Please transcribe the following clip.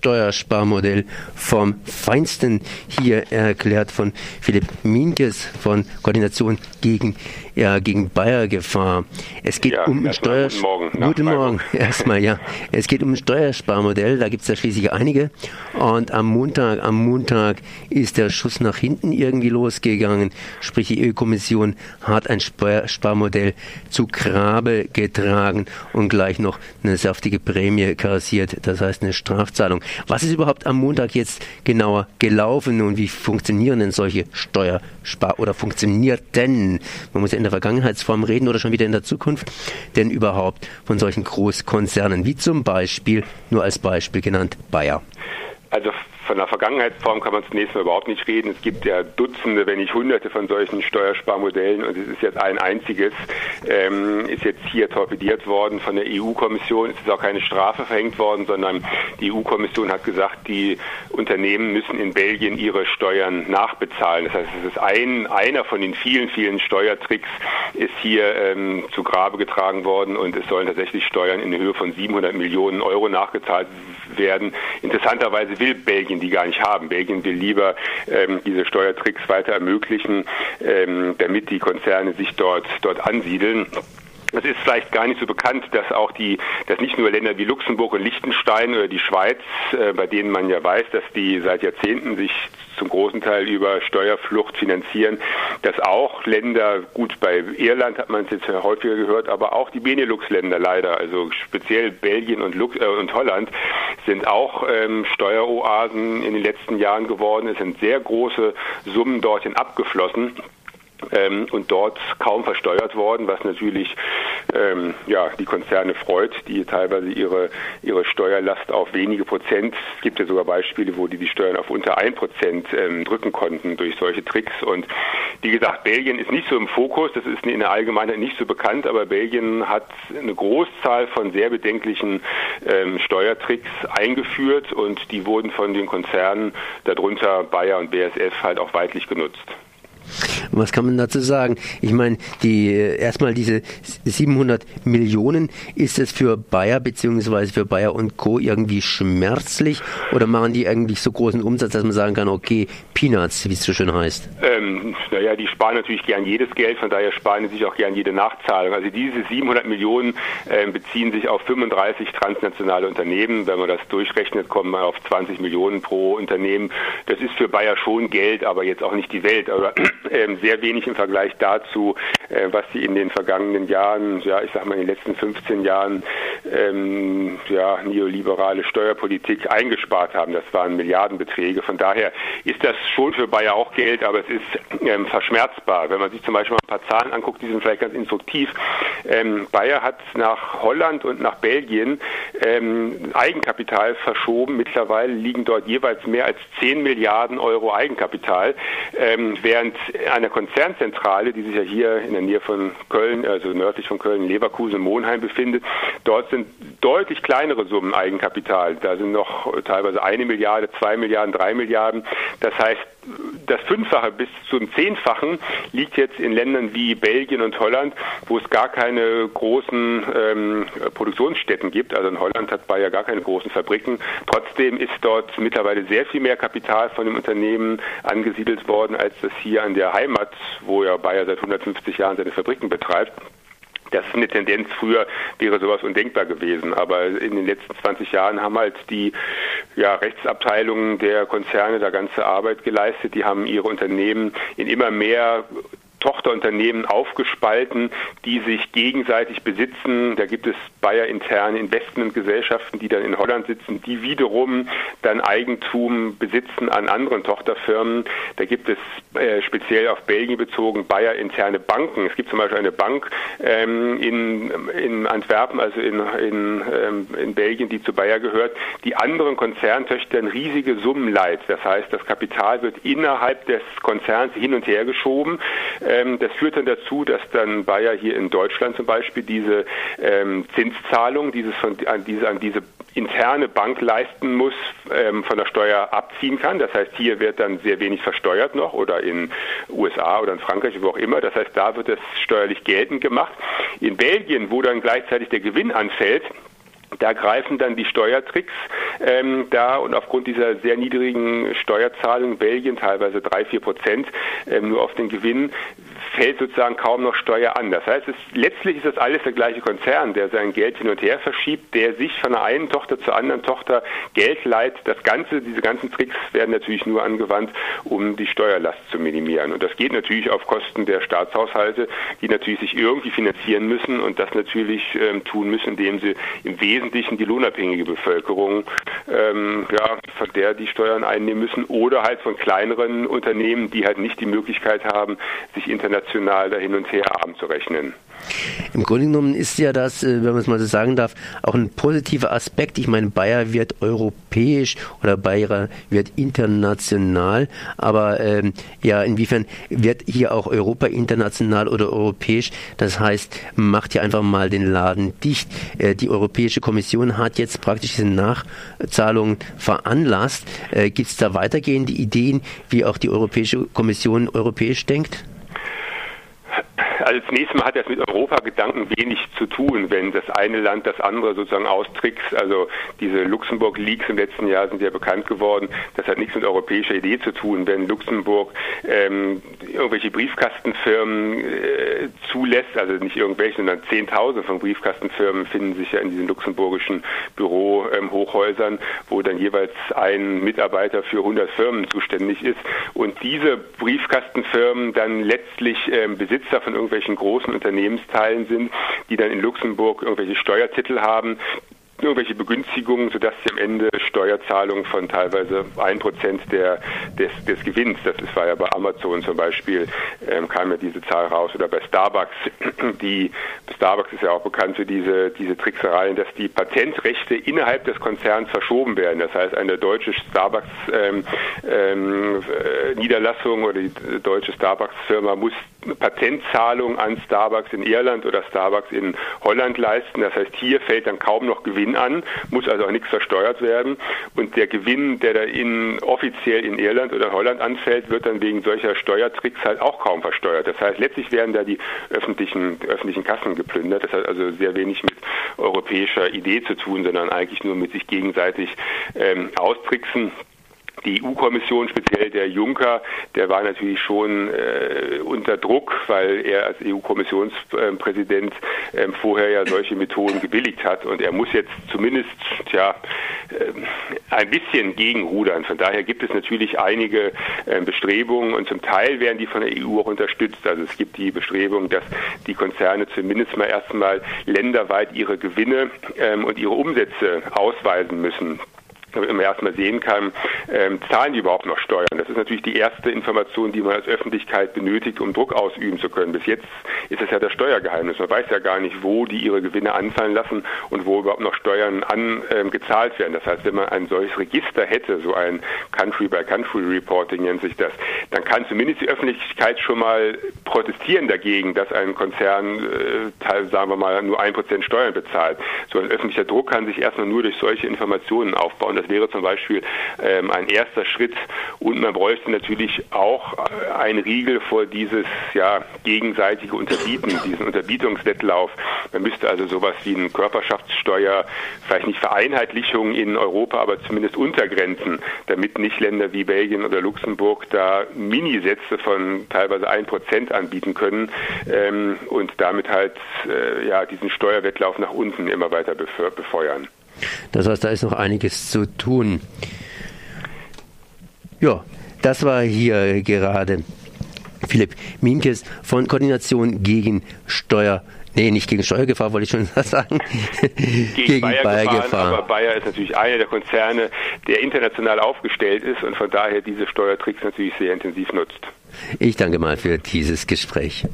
Steuersparmodell vom Feinsten hier erklärt von Philipp Minkes von Koordination gegen ja, gegen Bayer-Gefahr. Es geht ja, um ein Steuer... Guten Morgen. Guten Morgen. Erstmal, ja. Es geht um ein Steuersparmodell, da gibt es ja schließlich einige. Und am Montag, am Montag ist der Schuss nach hinten irgendwie losgegangen. Sprich, die EU-Kommission hat ein Sparmodell zu Grabe getragen und gleich noch eine saftige Prämie kassiert, das heißt eine Strafzahlung. Was ist überhaupt am Montag jetzt genauer gelaufen und wie funktionieren denn solche Steuerspar- oder funktioniert denn? Man muss ja in der Vergangenheitsform reden oder schon wieder in der Zukunft, denn überhaupt von solchen Großkonzernen wie zum Beispiel, nur als Beispiel genannt, Bayer? Also von der Vergangenheitsform kann man zunächst mal überhaupt nicht reden. Es gibt ja Dutzende, wenn nicht Hunderte von solchen Steuersparmodellen und es ist jetzt ein einziges, ähm, ist jetzt hier torpediert worden von der EU-Kommission. Es ist auch keine Strafe verhängt worden, sondern die EU-Kommission hat gesagt, die Unternehmen müssen in Belgien ihre Steuern nachbezahlen. Das heißt, es ist ein, einer von den vielen, vielen Steuertricks ist hier ähm, zu Grabe getragen worden und es sollen tatsächlich Steuern in Höhe von 700 Millionen Euro nachgezahlt werden. Interessanterweise will Belgien die gar nicht haben. Belgien will lieber ähm, diese Steuertricks weiter ermöglichen, ähm, damit die Konzerne sich dort, dort ansiedeln. Es ist vielleicht gar nicht so bekannt, dass auch die, dass nicht nur Länder wie Luxemburg und Liechtenstein oder die Schweiz, äh, bei denen man ja weiß, dass die seit Jahrzehnten sich zum großen Teil über Steuerflucht finanzieren, dass auch Länder, gut bei Irland hat man es jetzt häufiger gehört, aber auch die Benelux-Länder leider, also speziell Belgien und, Lux, äh, und Holland, sind auch ähm, Steueroasen in den letzten Jahren geworden. Es sind sehr große Summen dorthin abgeflossen ähm, und dort kaum versteuert worden, was natürlich ähm, ja, die Konzerne freut, die teilweise ihre, ihre Steuerlast auf wenige Prozent, es gibt ja sogar Beispiele, wo die die Steuern auf unter ein Prozent ähm, drücken konnten durch solche Tricks. Und wie gesagt, Belgien ist nicht so im Fokus, das ist in der Allgemeinheit nicht so bekannt, aber Belgien hat eine Großzahl von sehr bedenklichen ähm, Steuertricks eingeführt und die wurden von den Konzernen, darunter Bayer und BSF, halt auch weitlich genutzt. Was kann man dazu sagen? Ich meine, die erstmal diese 700 Millionen, ist es für Bayer beziehungsweise für Bayer und Co. irgendwie schmerzlich oder machen die eigentlich so großen Umsatz, dass man sagen kann, okay, Peanuts, wie es so schön heißt? Ähm, naja, die sparen natürlich gern jedes Geld, von daher sparen sie sich auch gern jede Nachzahlung. Also diese 700 Millionen äh, beziehen sich auf 35 transnationale Unternehmen. Wenn man das durchrechnet, kommt man auf 20 Millionen pro Unternehmen. Das ist für Bayer schon Geld, aber jetzt auch nicht die Welt. Aber sehr wenig im Vergleich dazu, äh, was sie in den vergangenen Jahren, ja, ich sag mal in den letzten 15 Jahren, ähm, ja, neoliberale Steuerpolitik eingespart haben. Das waren Milliardenbeträge. Von daher ist das schon für Bayer auch Geld, aber es ist ähm, verschmerzbar. Wenn man sich zum Beispiel mal ein paar Zahlen anguckt, die sind vielleicht ganz instruktiv. Ähm, Bayer hat nach Holland und nach Belgien ähm, Eigenkapital verschoben. Mittlerweile liegen dort jeweils mehr als 10 Milliarden Euro Eigenkapital, ähm, während einer Konzernzentrale, die sich ja hier in der Nähe von Köln, also nördlich von Köln, Leverkusen, Monheim befindet, dort sind deutlich kleinere Summen Eigenkapital. Da sind noch teilweise eine Milliarde, zwei Milliarden, drei Milliarden. Das heißt, das Fünffache bis zum Zehnfachen liegt jetzt in Ländern wie Belgien und Holland, wo es gar keine großen ähm, Produktionsstätten gibt. Also in Holland hat Bayer gar keine großen Fabriken. Trotzdem ist dort mittlerweile sehr viel mehr Kapital von dem Unternehmen angesiedelt worden, als das hier an der Heimat, wo ja Bayer seit 150 Jahren seine Fabriken betreibt. Das ist eine Tendenz. Früher wäre sowas undenkbar gewesen. Aber in den letzten 20 Jahren haben halt die ja, Rechtsabteilungen der Konzerne da ganze Arbeit geleistet. Die haben ihre Unternehmen in immer mehr Tochterunternehmen aufgespalten, die sich gegenseitig besitzen. Da gibt es Bayer-interne Investmentgesellschaften, die dann in Holland sitzen, die wiederum dann Eigentum besitzen an anderen Tochterfirmen. Da gibt es äh, speziell auf Belgien bezogen Bayer-interne Banken. Es gibt zum Beispiel eine Bank ähm, in, in Antwerpen, also in, in, ähm, in Belgien, die zu Bayer gehört, die anderen Konzerntöchtern riesige Summen leiht. Das heißt, das Kapital wird innerhalb des Konzerns hin und her geschoben. Ähm, das führt dann dazu, dass dann Bayer hier in Deutschland zum Beispiel diese ähm, Zinszahlung, dieses von, an, diese, an diese interne Bank leisten muss, ähm, von der Steuer abziehen kann. Das heißt, hier wird dann sehr wenig versteuert noch oder in USA oder in Frankreich, wo auch immer. Das heißt, da wird es steuerlich geltend gemacht. In Belgien, wo dann gleichzeitig der Gewinn anfällt, Da greifen dann die Steuertricks ähm, da und aufgrund dieser sehr niedrigen Steuerzahlung, Belgien teilweise drei, vier Prozent ähm, nur auf den Gewinn, fällt sozusagen kaum noch Steuer an. Das heißt, es, letztlich ist das alles der gleiche Konzern, der sein Geld hin und her verschiebt, der sich von der einen Tochter zur anderen Tochter Geld leiht. Das Ganze, diese ganzen Tricks werden natürlich nur angewandt, um die Steuerlast zu minimieren. Und das geht natürlich auf Kosten der Staatshaushalte, die natürlich sich irgendwie finanzieren müssen und das natürlich ähm, tun müssen, indem sie im Wesentlichen die lohnabhängige Bevölkerung, ähm, ja, von der die Steuern einnehmen müssen oder halt von kleineren Unternehmen, die halt nicht die Möglichkeit haben, sich international international da hin und her abzurechnen. Im Grunde genommen ist ja das, äh, wenn man es mal so sagen darf, auch ein positiver Aspekt. Ich meine, Bayer wird europäisch oder Bayer wird international, aber ähm, ja, inwiefern wird hier auch Europa international oder europäisch? Das heißt, macht ja einfach mal den Laden dicht. Äh, die Europäische Kommission hat jetzt praktisch diese Nachzahlungen veranlasst. Äh, Gibt es da weitergehende Ideen, wie auch die Europäische Kommission europäisch denkt? Als nächstes Mal hat das mit Europa-Gedanken wenig zu tun, wenn das eine Land das andere sozusagen austrickst. Also diese Luxemburg-Leaks im letzten Jahr sind ja bekannt geworden. Das hat nichts mit europäischer Idee zu tun. Wenn Luxemburg ähm, irgendwelche Briefkastenfirmen äh, zulässt, also nicht irgendwelche, sondern Zehntausende von Briefkastenfirmen finden sich ja in diesen luxemburgischen Bürohochhäusern, ähm, wo dann jeweils ein Mitarbeiter für 100 Firmen zuständig ist. Und diese Briefkastenfirmen dann letztlich ähm, Besitzer von irgendwelchen irgendwelchen großen Unternehmensteilen sind, die dann in Luxemburg irgendwelche Steuertitel haben, irgendwelche Begünstigungen, sodass sie am Ende Steuerzahlungen von teilweise ein Prozent des, des Gewinns, das war ja bei Amazon zum Beispiel, ähm, kam ja diese Zahl raus, oder bei Starbucks, die Starbucks ist ja auch bekannt für diese, diese Tricksereien, dass die Patentrechte innerhalb des Konzerns verschoben werden. Das heißt, eine deutsche Starbucks ähm, ähm, äh, Niederlassung oder die deutsche Starbucks-Firma muss Patentzahlung an Starbucks in Irland oder Starbucks in Holland leisten. Das heißt, hier fällt dann kaum noch Gewinn an, muss also auch nichts versteuert werden. Und der Gewinn, der da in, offiziell in Irland oder Holland anfällt, wird dann wegen solcher Steuertricks halt auch kaum versteuert. Das heißt, letztlich werden da die öffentlichen, öffentlichen Kassen geplündert. Das hat also sehr wenig mit europäischer Idee zu tun, sondern eigentlich nur mit sich gegenseitig ähm, austricksen. Die EU-Kommission, speziell der Juncker, der war natürlich schon äh, unter Druck, weil er als EU-Kommissionspräsident äh, vorher ja solche Methoden gebilligt hat und er muss jetzt zumindest tja, äh, ein bisschen gegenrudern. Von daher gibt es natürlich einige äh, Bestrebungen und zum Teil werden die von der EU auch unterstützt. Also es gibt die Bestrebung, dass die Konzerne zumindest mal erstmal länderweit ihre Gewinne ähm, und ihre Umsätze ausweisen müssen man erstmal sehen kann, ähm, zahlen die überhaupt noch Steuern. Das ist natürlich die erste Information, die man als Öffentlichkeit benötigt, um Druck ausüben zu können. Bis jetzt ist es ja das Steuergeheimnis. Man weiß ja gar nicht, wo die ihre Gewinne anfallen lassen und wo überhaupt noch Steuern angezahlt ähm, werden. Das heißt, wenn man ein solches Register hätte, so ein Country-by-Country-Reporting nennt sich das, dann kann zumindest die Öffentlichkeit schon mal protestieren dagegen, dass ein Konzern, äh, sagen wir mal, nur ein Prozent Steuern bezahlt. So ein öffentlicher Druck kann sich erstmal nur durch solche Informationen aufbauen. Das wäre zum Beispiel ähm, ein erster Schritt. Und man bräuchte natürlich auch äh, einen Riegel vor dieses ja, gegenseitige Unterbieten, diesen Unterbietungswettlauf. Man müsste also sowas wie eine Körperschaftssteuer, vielleicht nicht Vereinheitlichung in Europa, aber zumindest Untergrenzen, damit nicht Länder wie Belgien oder Luxemburg da Minisätze von teilweise ein Prozent anbieten können ähm, und damit halt äh, ja, diesen Steuerwettlauf nach unten immer weiter befeuern. Das heißt, da ist noch einiges zu tun. Ja, das war hier gerade Philipp Miemkes von Koordination gegen Steuer. Nee, nicht gegen Steuergefahr, wollte ich schon sagen. gegen, gegen Bayer, Bayer Gefahr. Aber Bayer ist natürlich einer der Konzerne, der international aufgestellt ist und von daher diese Steuertricks natürlich sehr intensiv nutzt. Ich danke mal für dieses Gespräch.